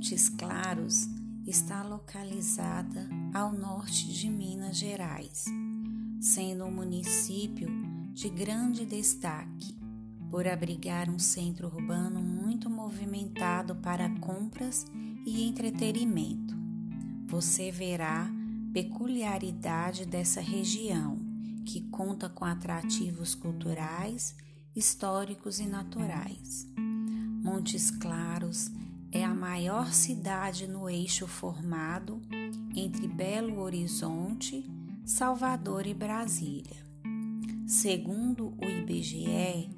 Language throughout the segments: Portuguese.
Montes Claros está localizada ao norte de Minas Gerais, sendo um município de grande destaque por abrigar um centro urbano muito movimentado para compras e entretenimento. Você verá peculiaridade dessa região, que conta com atrativos culturais, históricos e naturais. Montes Claros maior cidade no eixo formado entre Belo Horizonte, Salvador e Brasília. Segundo o IBGE,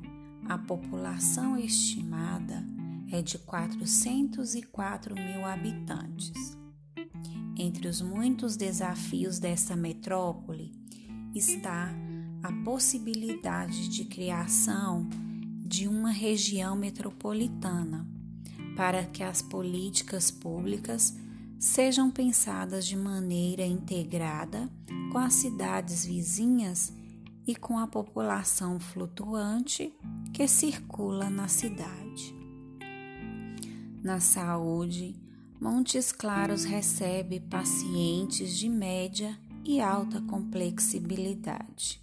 a população estimada é de 404 mil habitantes. Entre os muitos desafios desta metrópole está a possibilidade de criação de uma região metropolitana para que as políticas públicas sejam pensadas de maneira integrada com as cidades vizinhas e com a população flutuante que circula na cidade. Na saúde, Montes Claros recebe pacientes de média e alta complexibilidade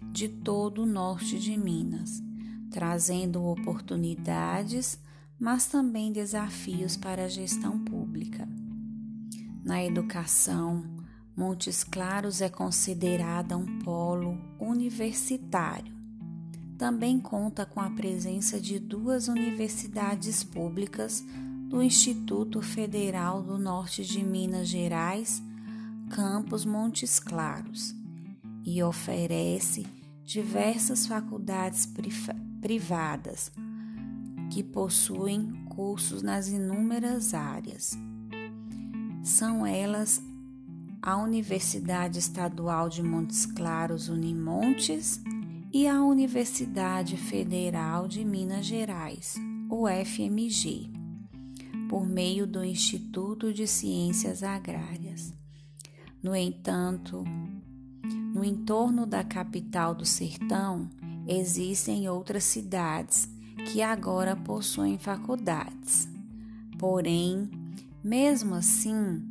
de todo o norte de Minas, trazendo oportunidades mas também desafios para a gestão pública. Na educação, Montes Claros é considerada um polo universitário. Também conta com a presença de duas universidades públicas do Instituto Federal do Norte de Minas Gerais, Campus Montes Claros, e oferece diversas faculdades privadas que possuem cursos nas inúmeras áreas. São elas a Universidade Estadual de Montes Claros Unimontes e a Universidade Federal de Minas Gerais, o FMG, por meio do Instituto de Ciências Agrárias. No entanto, no entorno da capital do sertão existem outras cidades que agora possuem faculdades. Porém, mesmo assim,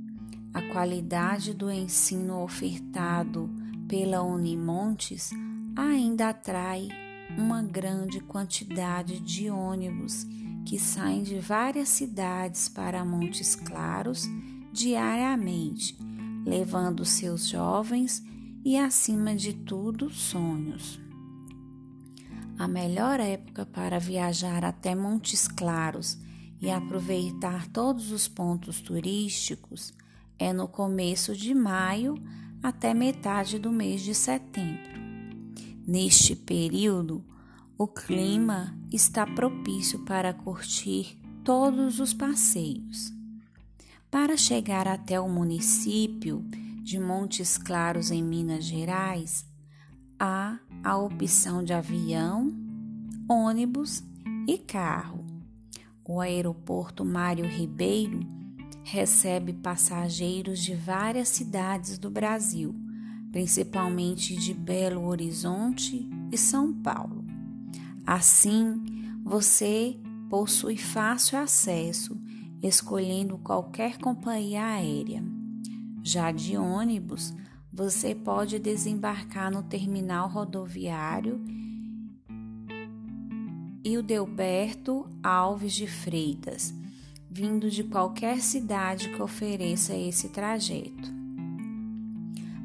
a qualidade do ensino ofertado pela Unimontes ainda atrai uma grande quantidade de ônibus que saem de várias cidades para Montes Claros diariamente, levando seus jovens e, acima de tudo, sonhos. A melhor época para viajar até Montes Claros e aproveitar todos os pontos turísticos é no começo de maio até metade do mês de setembro. Neste período, o clima está propício para curtir todos os passeios. Para chegar até o município de Montes Claros, em Minas Gerais, há a opção de avião, ônibus e carro. O aeroporto Mário Ribeiro recebe passageiros de várias cidades do Brasil, principalmente de Belo Horizonte e São Paulo. Assim, você possui fácil acesso escolhendo qualquer companhia aérea. Já de ônibus, você pode desembarcar no terminal rodoviário e o Delberto Alves de Freitas, vindo de qualquer cidade que ofereça esse trajeto.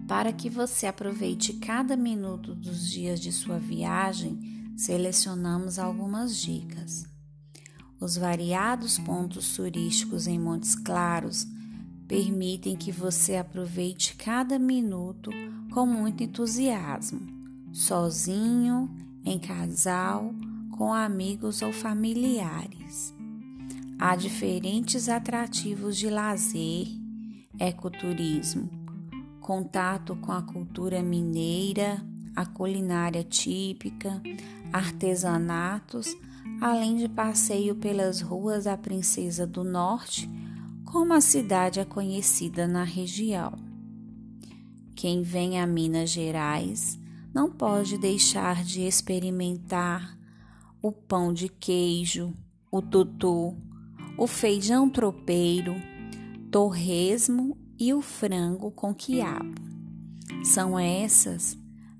Para que você aproveite cada minuto dos dias de sua viagem, selecionamos algumas dicas. Os variados pontos turísticos em Montes Claros permitem que você aproveite cada minuto com muito entusiasmo, sozinho, em casal, com amigos ou familiares. Há diferentes atrativos de lazer, ecoturismo, contato com a cultura mineira, a culinária típica, artesanatos, além de passeio pelas ruas da Princesa do Norte como a cidade é conhecida na região. Quem vem a Minas Gerais não pode deixar de experimentar o pão de queijo, o tutu, o feijão tropeiro, torresmo e o frango com quiabo. São essas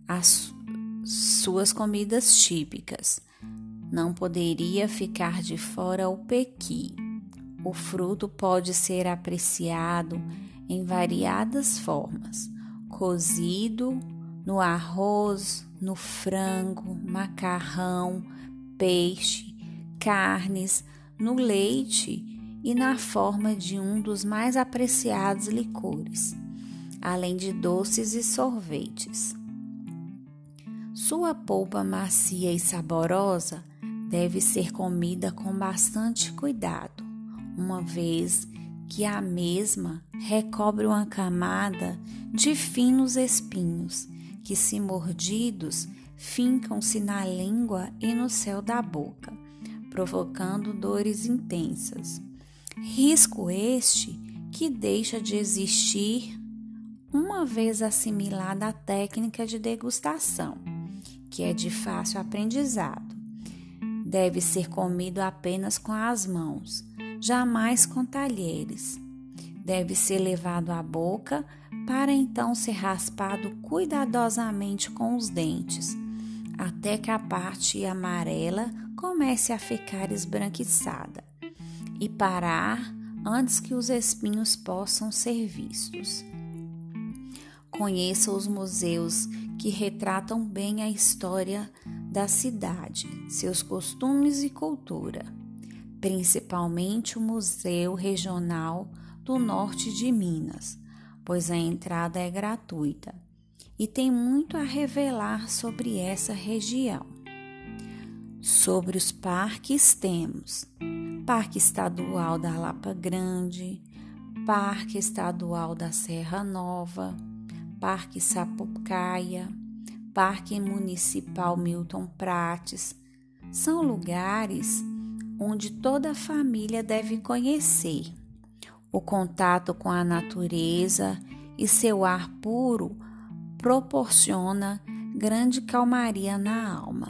as suas comidas típicas. Não poderia ficar de fora o pequi. O fruto pode ser apreciado em variadas formas: cozido, no arroz, no frango, macarrão, peixe, carnes, no leite e na forma de um dos mais apreciados licores, além de doces e sorvetes. Sua polpa macia e saborosa deve ser comida com bastante cuidado, uma vez que a mesma recobre uma camada de finos espinhos que, se mordidos, fincam-se na língua e no céu da boca, provocando dores intensas. Risco este que deixa de existir uma vez assimilada a técnica de degustação, que é de fácil aprendizado. Deve ser comido apenas com as mãos, jamais com talheres. Deve ser levado à boca para então ser raspado cuidadosamente com os dentes, até que a parte amarela comece a ficar esbranquiçada e parar antes que os espinhos possam ser vistos. Conheça os museus que retratam bem a história da cidade, seus costumes e cultura, principalmente o Museu Regional do Norte de Minas, pois a entrada é gratuita e tem muito a revelar sobre essa região. Sobre os parques temos Parque Estadual da Lapa Grande, Parque Estadual da Serra Nova, Parque Sapucaia, Parque Municipal Milton Prates. São lugares onde toda a família deve conhecer. O contato com a natureza e seu ar puro proporciona grande calmaria na alma.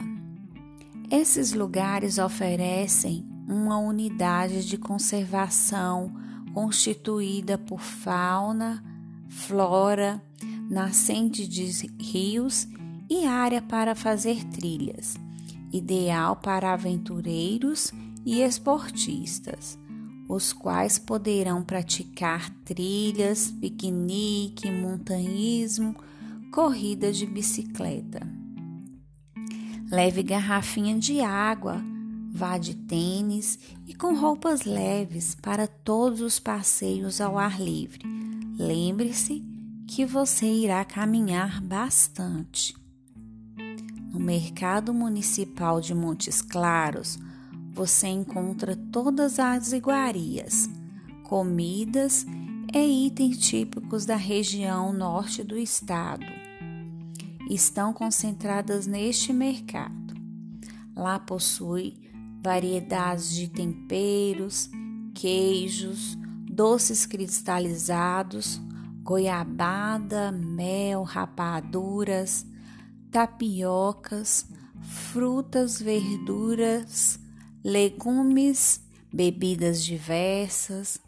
Esses lugares oferecem uma unidade de conservação constituída por fauna, flora, nascente de rios e área para fazer trilhas, ideal para aventureiros e esportistas, os quais poderão praticar trilhas, piquenique, montanhismo, corrida de bicicleta. Leve garrafinha de água, vá de tênis e com roupas leves para todos os passeios ao ar livre. Lembre-se que você irá caminhar bastante. No Mercado Municipal de Montes Claros, você encontra todas as iguarias, comidas e itens típicos da região norte do estado estão concentradas neste mercado. Lá possui variedades de temperos, queijos, doces cristalizados, goiabada, mel, rapaduras, tapiocas, frutas, verduras, legumes, bebidas diversas,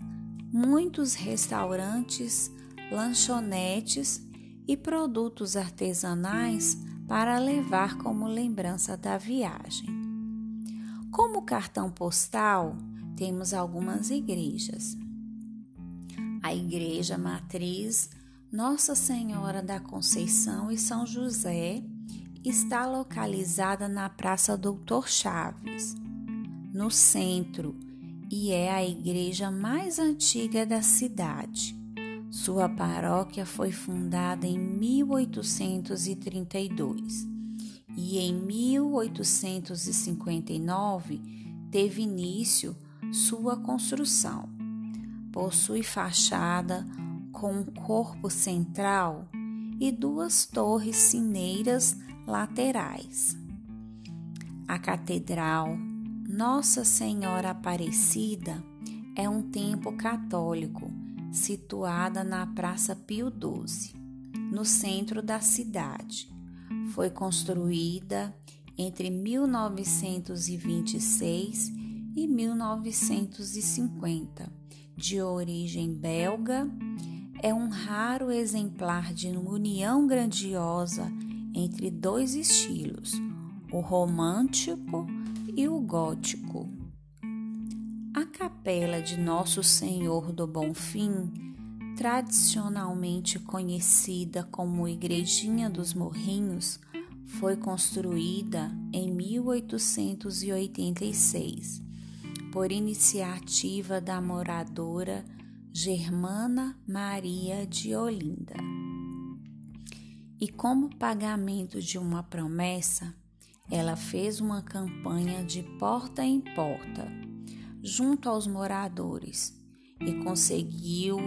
muitos restaurantes, lanchonetes e produtos artesanais para levar como lembrança da viagem. Como cartão postal, temos algumas igrejas. A Igreja Matriz Nossa Senhora da Conceição e São José está localizada na Praça Doutor Chaves, no centro, e é a igreja mais antiga da cidade. Sua paróquia foi fundada em 1832 e em 1859 teve início sua construção. Possui fachada com um corpo central e duas torres sineiras laterais. A Catedral Nossa Senhora Aparecida é um templo católico situada na Praça Pio XII, no centro da cidade. Foi construída entre 1926 e 1950. De origem belga, é um raro exemplar de união grandiosa entre dois estilos, o romântico e o gótico. A capela de Nosso Senhor do Bom Fim, tradicionalmente conhecida como Igrejinha dos Morrinhos, foi construída em 1886 por iniciativa da moradora Germana Maria de Olinda. E como pagamento de uma promessa, ela fez uma campanha de porta em porta junto aos moradores e conseguiu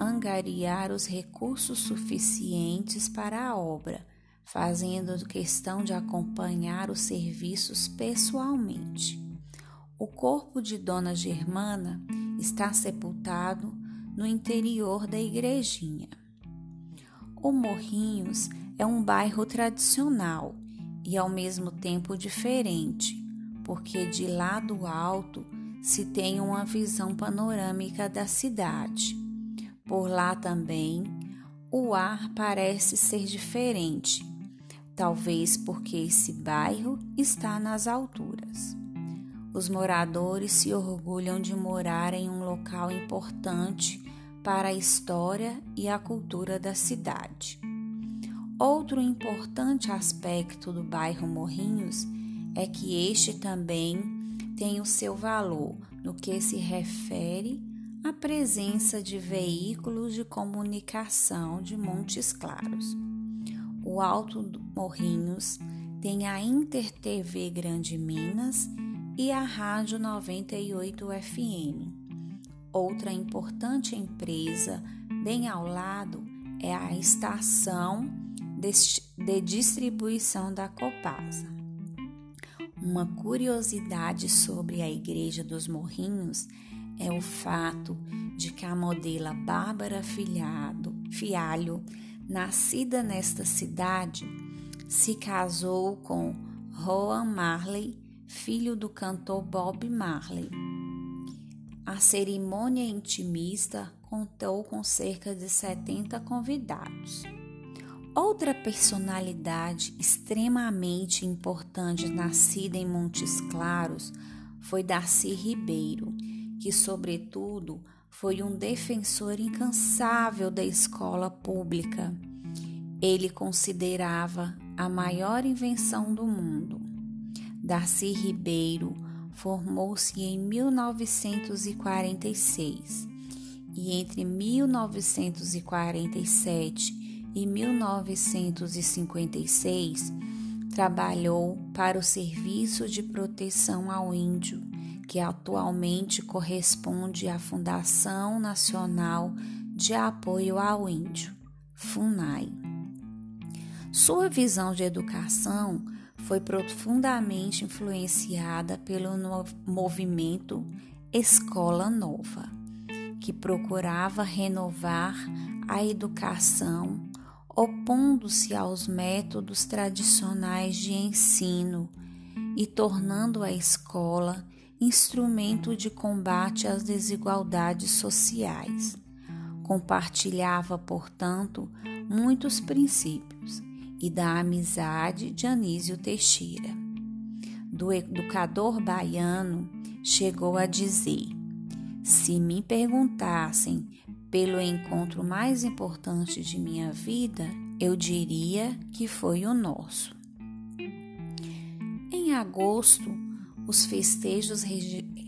angariar os recursos suficientes para a obra, fazendo questão de acompanhar os serviços pessoalmente. O corpo de Dona Germana está sepultado no interior da igrejinha. O Morrinhos é um bairro tradicional e ao mesmo tempo diferente, porque de lá do alto se tem uma visão panorâmica da cidade. Por lá também o ar parece ser diferente, talvez porque esse bairro está nas alturas. Os moradores se orgulham de morar em um local importante para a história e a cultura da cidade. Outro importante aspecto do bairro Morrinhos é que este também tem o seu valor no que se refere à presença de veículos de comunicação de Montes Claros. O Alto do Morrinhos tem a Inter TV Grande Minas e a Rádio 98 FM. Outra importante empresa bem ao lado é a estação de distribuição da Copasa. Uma curiosidade sobre a Igreja dos Morrinhos é o fato de que a modela Bárbara Filhado, Fialho, nascida nesta cidade, se casou com Roan Marley, filho do cantor Bob Marley. A cerimônia intimista contou com cerca de 70 convidados. Outra personalidade extremamente importante nascida em Montes Claros foi Darcy Ribeiro, que, sobretudo, foi um defensor incansável da escola pública. Ele considerava a maior invenção do mundo. Darcy Ribeiro formou-se em 1946 e entre 1947 em 1956, trabalhou para o Serviço de Proteção ao Índio, que atualmente corresponde à Fundação Nacional de Apoio ao Índio, FUNAI. Sua visão de educação foi profundamente influenciada pelo movimento Escola Nova, que procurava renovar a educação opondo-se aos métodos tradicionais de ensino e tornando a escola instrumento de combate às desigualdades sociais. Compartilhava, portanto, muitos princípios e da amizade de Anísio Teixeira. Do educador baiano chegou a dizer: Se me perguntassem pelo encontro mais importante de minha vida, eu diria que foi o nosso. Em agosto, os festejos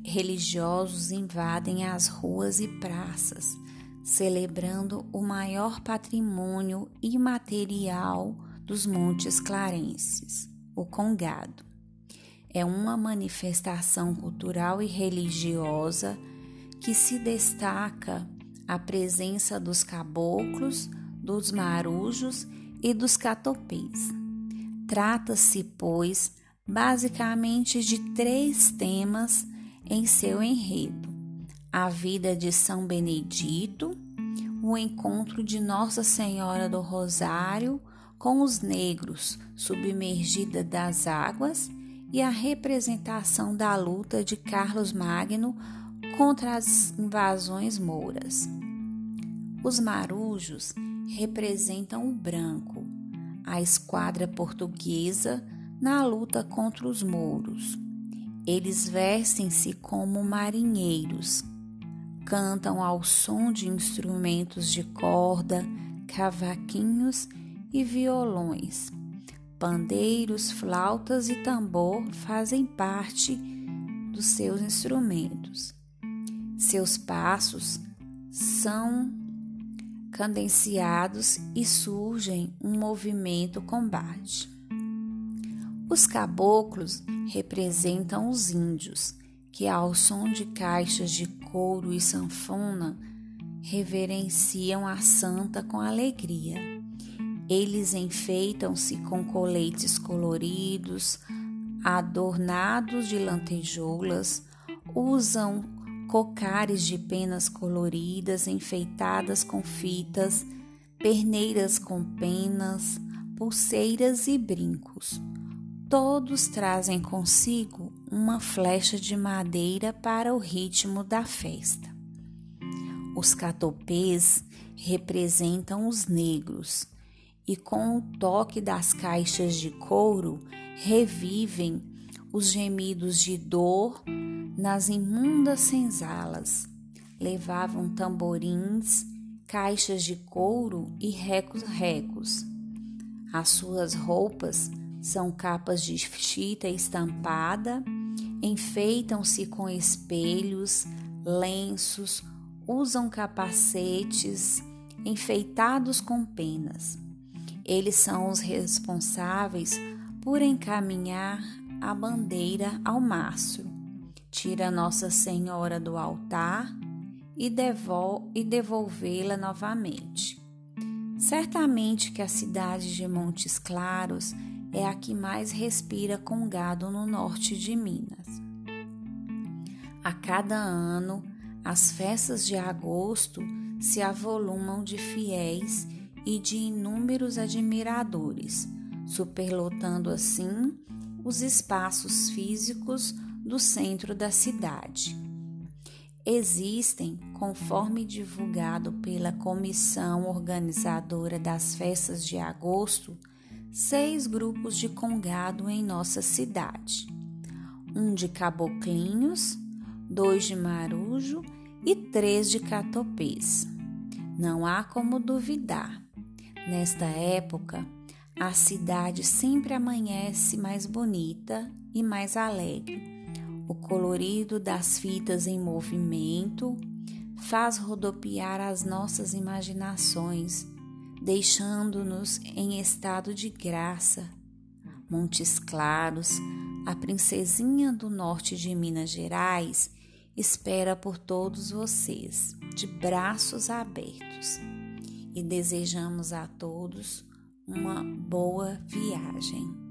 religiosos invadem as ruas e praças, celebrando o maior patrimônio imaterial dos Montes Clarenses, o Congado. É uma manifestação cultural e religiosa que se destaca a presença dos caboclos, dos marujos e dos catopês. Trata-se, pois, basicamente de três temas em seu enredo: a vida de São Benedito, o encontro de Nossa Senhora do Rosário com os negros submergida das águas e a representação da luta de Carlos Magno contra as invasões mouras. Os marujos representam o branco, a esquadra portuguesa na luta contra os mouros. Eles vestem-se como marinheiros, cantam ao som de instrumentos de corda, cavaquinhos e violões. Pandeiros, flautas e tambor fazem parte dos seus instrumentos. Seus passos são cadenciados e surgem um movimento combate. Os caboclos representam os índios, que ao som de caixas de couro e sanfona reverenciam a santa com alegria. Eles enfeitam-se com coletes coloridos, adornados de lantejoulas, usam cocares de penas coloridas enfeitadas com fitas, perneiras com penas, pulseiras e brincos. Todos trazem consigo uma flecha de madeira para o ritmo da festa. Os catopês representam os negros e, com o toque das caixas de couro, revivem os gemidos de dor nas imundas senzalas. Levavam tamborins, caixas de couro e recos-recos. As suas roupas são capas de chita estampada, enfeitam-se com espelhos, lenços, usam capacetes enfeitados com penas. Eles são os responsáveis por encaminhar a bandeira ao mastro, tira Nossa Senhora do altar e, devolvê-la novamente. Certamente que a cidade de Montes Claros é a que mais respira com gado no norte de Minas. A cada ano, as festas de agosto se avolumam de fiéis e de inúmeros admiradores, superlotando assim os espaços físicos do centro da cidade. Existem, conforme divulgado pela comissão organizadora das festas de agosto, seis grupos de congado em nossa cidade: um de caboclinhos, dois de marujo e três de catopês. Não há como duvidar. Nesta época, a cidade sempre amanhece mais bonita e mais alegre. O colorido das fitas em movimento faz rodopiar as nossas imaginações deixando-nos em estado de graça. Montes Claros, a princesinha do norte de Minas Gerais, espera por todos vocês, de braços abertos. E desejamos a todos uma boa viagem.